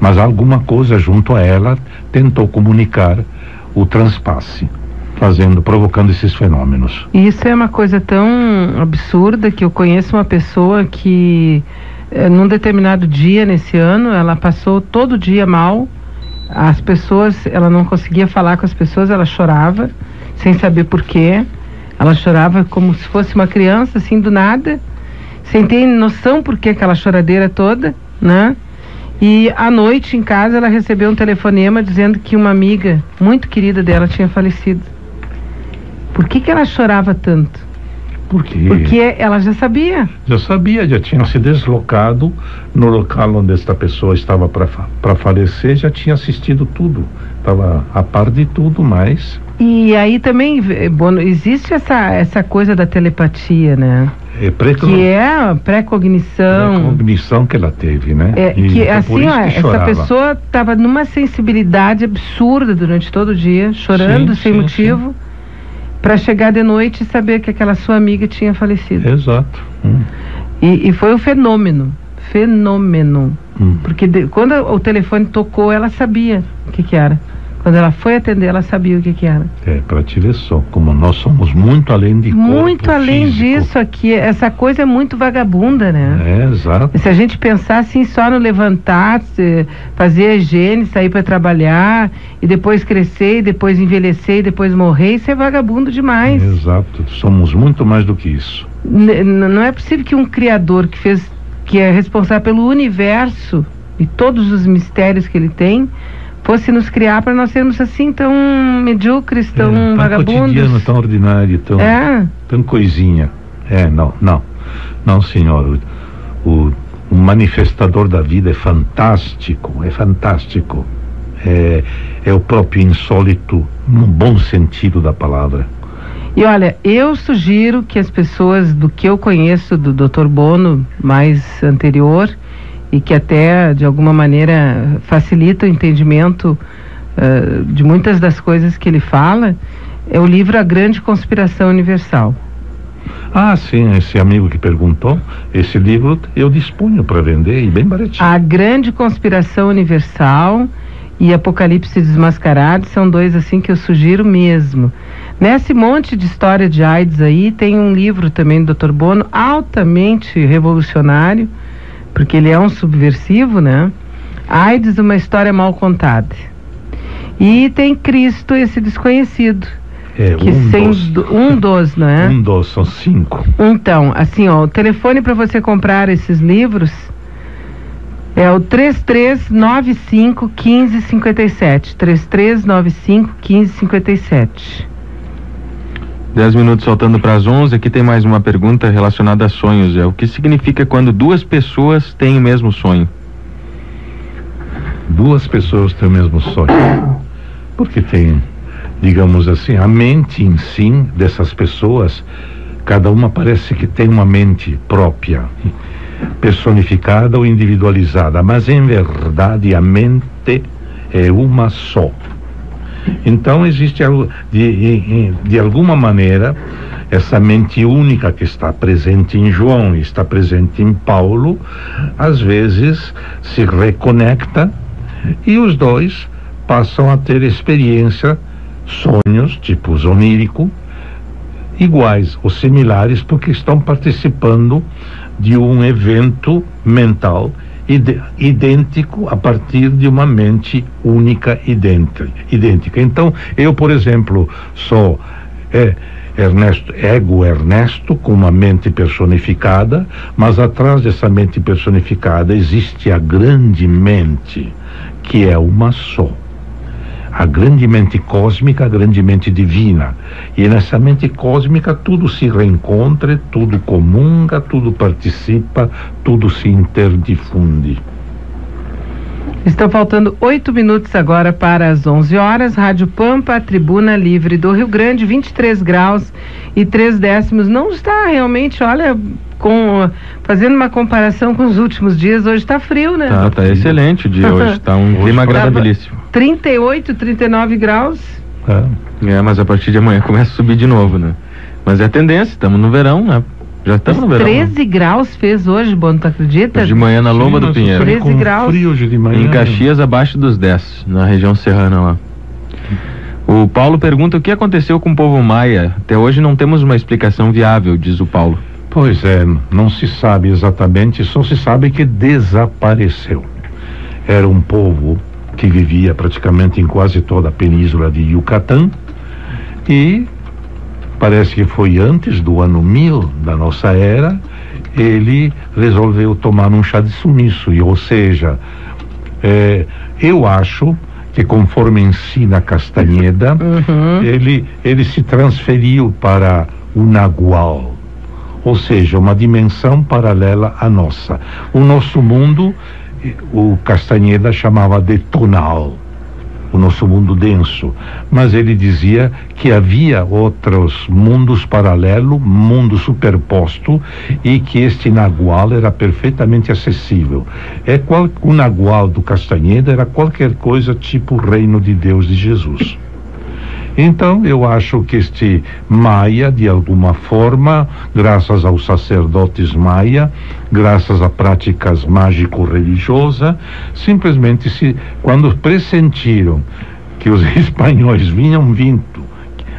mas alguma coisa junto a ela tentou comunicar o transpasse fazendo, provocando esses fenômenos. Isso é uma coisa tão absurda que eu conheço uma pessoa que eh, num determinado dia nesse ano ela passou todo dia mal. As pessoas, ela não conseguia falar com as pessoas, ela chorava sem saber por quê. Ela chorava como se fosse uma criança, assim do nada, sem ter noção por que aquela choradeira toda, né? E à noite em casa ela recebeu um telefonema dizendo que uma amiga muito querida dela tinha falecido. Por que, que ela chorava tanto? Por quê? Porque ela já sabia. Já sabia, já tinha se deslocado no local onde esta pessoa estava para falecer, já tinha assistido tudo. Estava a par de tudo, mas. E aí também, bom, existe essa, essa coisa da telepatia, né? É pré que é a pré-cognição. Pré-cognição que ela teve, né? É, que então, assim, ó, que essa pessoa estava numa sensibilidade absurda durante todo o dia, chorando sim, sem sim, motivo. Sim para chegar de noite e saber que aquela sua amiga tinha falecido. Exato. Hum. E, e, foi um fenômeno, fenômeno, hum. porque de, quando o telefone tocou, ela sabia o que, que era. Quando ela foi atender, ela sabia o que, que era. É, para te ver só, como nós somos muito além de Muito além físico. disso aqui, essa coisa é muito vagabunda, né? É, exato. Se a gente pensar assim, só no levantar, fazer a higiene, sair para trabalhar, e depois crescer, e depois envelhecer, e depois morrer, isso é vagabundo demais. É, exato, somos muito mais do que isso. N não é possível que um criador que fez, que é responsável pelo universo e todos os mistérios que ele tem, fosse nos criar para nós sermos assim tão medíocres, tão, é, tão vagabundos. cotidiano, tão ordinário, tão, é. tão coisinha. É, não, não. Não, senhor. O, o, o manifestador da vida é fantástico, é fantástico. É, é o próprio insólito, no bom sentido da palavra. E olha, eu sugiro que as pessoas do que eu conheço do Dr. Bono, mais anterior, e que até de alguma maneira facilita o entendimento uh, de muitas das coisas que ele fala, é o livro A Grande Conspiração Universal. Ah, sim, esse amigo que perguntou, esse livro eu disponho para vender e bem baratinho. A Grande Conspiração Universal e Apocalipse Desmascarado são dois assim que eu sugiro mesmo. Nesse monte de história de AIDS aí, tem um livro também do Dr. Bono, altamente revolucionário, porque ele é um subversivo, né? AIDS, uma história mal contada. E tem Cristo, esse desconhecido. É, que um sem dos. um dos, não é? Um dos, são cinco. Então, assim, ó, o telefone para você comprar esses livros É o 3395 1557. 3395 1557. 10 minutos faltando para as 11. Aqui tem mais uma pergunta relacionada a sonhos. É o que significa quando duas pessoas têm o mesmo sonho? Duas pessoas têm o mesmo sonho. Porque tem, digamos assim, a mente em si dessas pessoas, cada uma parece que tem uma mente própria, personificada ou individualizada, mas em verdade a mente é uma só. Então existe de, de alguma maneira essa mente única que está presente em João, está presente em Paulo, às vezes se reconecta e os dois passam a ter experiência, sonhos, tipo onírico, iguais ou similares, porque estão participando de um evento mental idêntico a partir de uma mente única idêntica. Então, eu, por exemplo, sou é, Ernesto, ego Ernesto, com uma mente personificada, mas atrás dessa mente personificada existe a grande mente, que é uma só a grande mente cósmica, a grande mente divina. E nessa mente cósmica tudo se reencontra, tudo comunga, tudo participa, tudo se interdifunde. Estão faltando oito minutos agora para as 11 horas. Rádio Pampa, Tribuna Livre do Rio Grande, 23 graus e três décimos. Não está realmente, olha, com fazendo uma comparação com os últimos dias, hoje está frio, né? Tá, tá excelente o dia hoje, está um clima agradabilíssimo. 38, 39 graus. É. é, mas a partir de amanhã começa a subir de novo, né? Mas é a tendência, estamos no verão, né? Já estamos no verão. 13 né? graus fez hoje, Bono, tu acredita? Hoje de manhã na Lomba Sim, do Pinheiro. 13 graus. Frio hoje de manhã. Em Caxias, abaixo dos 10, na região serrana lá. O Paulo pergunta o que aconteceu com o povo maia. Até hoje não temos uma explicação viável, diz o Paulo. Pois é, não se sabe exatamente, só se sabe que desapareceu. Era um povo que vivia praticamente em quase toda a península de Yucatán e parece que foi antes do ano 1000 da nossa era, ele resolveu tomar um chá de sumiço, e, ou seja, é, eu acho que conforme ensina Castanheda, uhum. ele, ele se transferiu para o Nagual ou seja, uma dimensão paralela à nossa. O nosso mundo, o Castanheda chamava de tonal, o nosso mundo denso, mas ele dizia que havia outros mundos paralelos, mundo superposto, e que este Nagual era perfeitamente acessível. É qual, o Nagual do Castanheda era qualquer coisa tipo reino de Deus de Jesus. Então, eu acho que este Maia, de alguma forma, graças aos sacerdotes Maia, graças a práticas mágico-religiosas, simplesmente se, quando pressentiram que os espanhóis vinham vindo,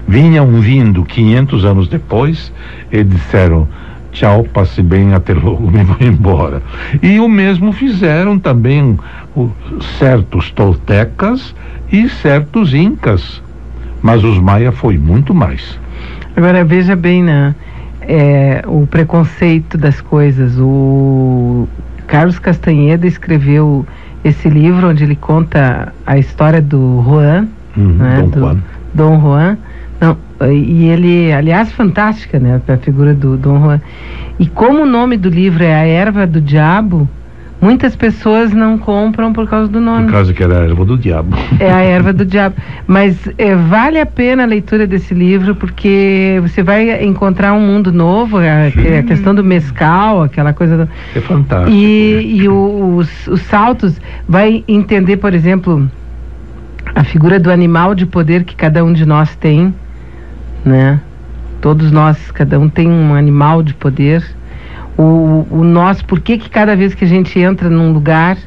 vinham vindo 500 anos depois, eles disseram tchau, passe bem, até logo, me vou embora. E o mesmo fizeram também o, certos toltecas e certos incas mas os Maia foi muito mais. Agora veja bem, né? É, o preconceito das coisas. O Carlos Castanheda escreveu esse livro onde ele conta a história do Juan, uhum, né? Dom do Juan. Dom Juan. Não, e ele, aliás, fantástica, né? A figura do Dom Juan. E como o nome do livro é A Erva do Diabo, Muitas pessoas não compram por causa do nome. Por causa que era a erva do diabo. É a erva do diabo. Mas é, vale a pena a leitura desse livro porque você vai encontrar um mundo novo, a, a questão do mescal, aquela coisa. Do... É fantástico. E, e o, os, os saltos vai entender, por exemplo, a figura do animal de poder que cada um de nós tem, né? Todos nós, cada um tem um animal de poder o, o nosso, por que que cada vez que a gente entra num lugar,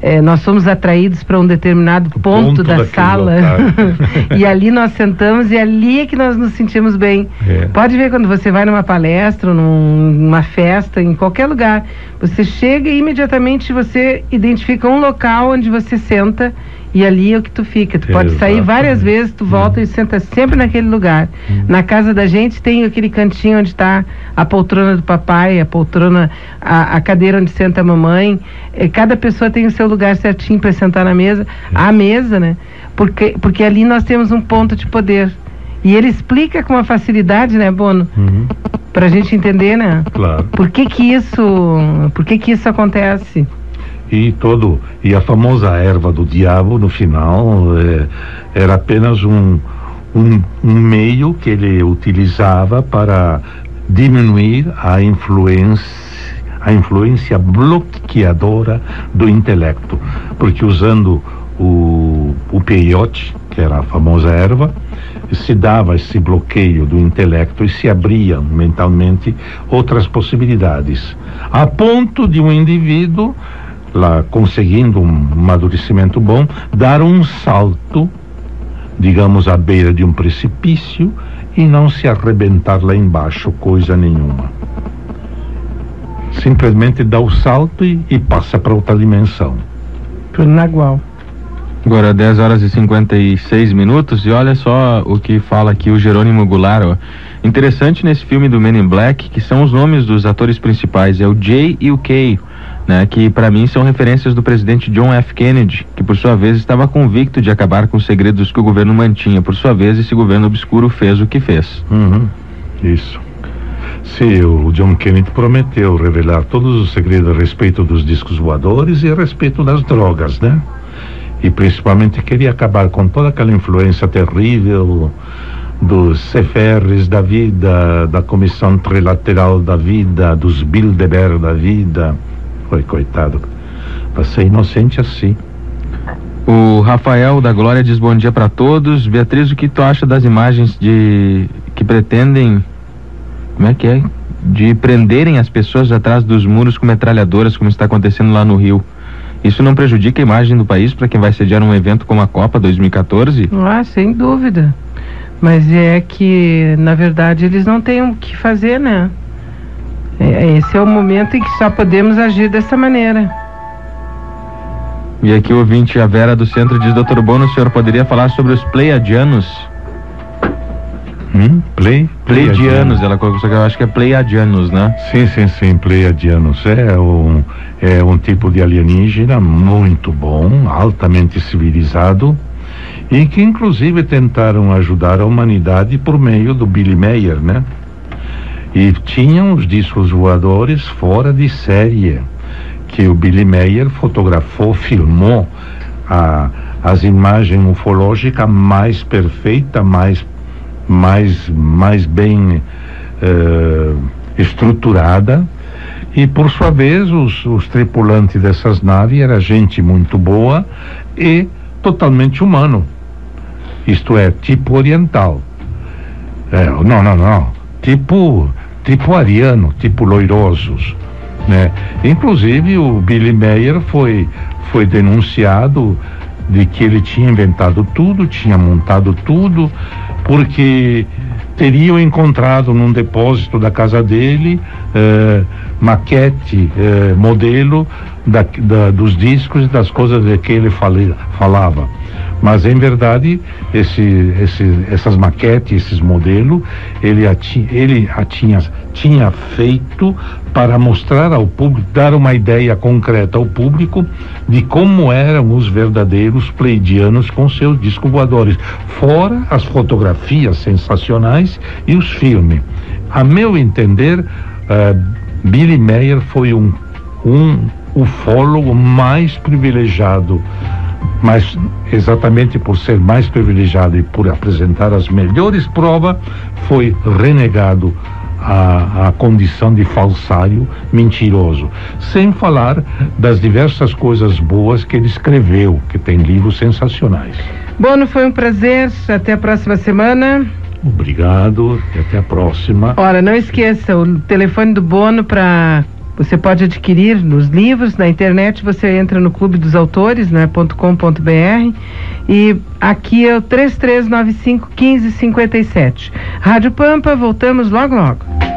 é, nós somos atraídos para um determinado ponto, ponto da sala e ali nós sentamos e ali é que nós nos sentimos bem. É. Pode ver quando você vai numa palestra, num, numa festa, em qualquer lugar, você chega e imediatamente você identifica um local onde você senta e ali é o que tu fica. Tu pode sair várias vezes, tu volta e senta sempre naquele lugar. Na casa da gente tem aquele cantinho onde está a poltrona do papai, a poltrona, a, a cadeira onde senta a mamãe. E cada pessoa tem o seu lugar certinho para sentar na mesa, a mesa, né? Porque, porque ali nós temos um ponto de poder. E ele explica com uma facilidade, né, Bono? Uhum. Para a gente entender, né? Claro. Por que que isso, por que que isso acontece? E todo e a famosa erva do diabo no final é, era apenas um, um, um meio que ele utilizava para diminuir a influência a influência bloqueadora do intelecto. Porque usando o, o peiote que era a famosa erva se dava esse bloqueio do intelecto e se abriam mentalmente outras possibilidades. A ponto de um indivíduo lá conseguindo um amadurecimento bom, dar um salto, digamos, à beira de um precipício e não se arrebentar lá embaixo, coisa nenhuma. Simplesmente dá o salto e, e passa para outra dimensão. Tudo na igual. Agora 10 horas e 56 minutos e olha só o que fala aqui o Jerônimo Goulart. Ó. Interessante nesse filme do Men in Black que são os nomes dos atores principais, é o Jay e o Kay né, que para mim são referências do presidente John F. Kennedy, que por sua vez estava convicto de acabar com os segredos que o governo mantinha. Por sua vez, esse governo obscuro fez o que fez. Uhum. Isso. Sim, o John Kennedy prometeu revelar todos os segredos a respeito dos discos voadores e a respeito das drogas, né? E principalmente queria acabar com toda aquela influência terrível dos CFRs da vida, da Comissão Trilateral da Vida, dos Bilderberg da vida, foi, coitado. Pra ser inocente assim. O Rafael da Glória diz bom dia para todos. Beatriz, o que tu acha das imagens de que pretendem como é que é? De prenderem as pessoas atrás dos muros com metralhadoras, como está acontecendo lá no Rio. Isso não prejudica a imagem do país para quem vai sediar um evento como a Copa 2014? Ah, sem dúvida. Mas é que, na verdade, eles não têm o que fazer, né? É, esse é o momento em que só podemos agir dessa maneira. E aqui o ouvinte, a Vera do Centro diz, doutor Bono, o senhor poderia falar sobre os pleiadianos? Hum? Play? Pleiadianos, ela colocou, eu acho que é pleiadianos, né? Sim, sim, sim, pleiadianos. É um, é um tipo de alienígena muito bom, altamente civilizado, e que inclusive tentaram ajudar a humanidade por meio do Billy Mayer, né? E tinham os discos voadores fora de série, que o Billy Mayer fotografou, filmou a, as imagens ufológicas mais perfeita, mais, mais, mais bem uh, estruturada. E por sua vez, os, os tripulantes dessas naves era gente muito boa e totalmente humano. Isto é, tipo oriental. É, não, não, não. Tipo tipo ariano, tipo loirosos, né? Inclusive o Billy Mayer foi foi denunciado de que ele tinha inventado tudo, tinha montado tudo, porque teriam encontrado num depósito da casa dele eh, maquete, eh, modelo da, da, dos discos e das coisas de que ele fale, falava. Mas em verdade, esse, esse, essas maquetes, esses modelos, ele, a, ele a tinha, feito para mostrar ao público, dar uma ideia concreta ao público de como eram os verdadeiros pleidianos com seus discos voadores, fora as fotografias sensacionais e os filmes. A meu entender, uh, Billy Mayer foi um, um ufólogo mais privilegiado mas exatamente por ser mais privilegiado e por apresentar as melhores provas, foi renegado a, a, condição de falsário mentiroso. Sem falar das diversas coisas boas que ele escreveu, que tem livros sensacionais. Bono, foi um prazer. Até a próxima semana. Obrigado e até a próxima. Ora, não esqueça o telefone do Bono para você pode adquirir nos livros, na internet você entra no Clube dos Autores, né, .com.br e aqui é o 3395 1557. Rádio Pampa, voltamos logo logo.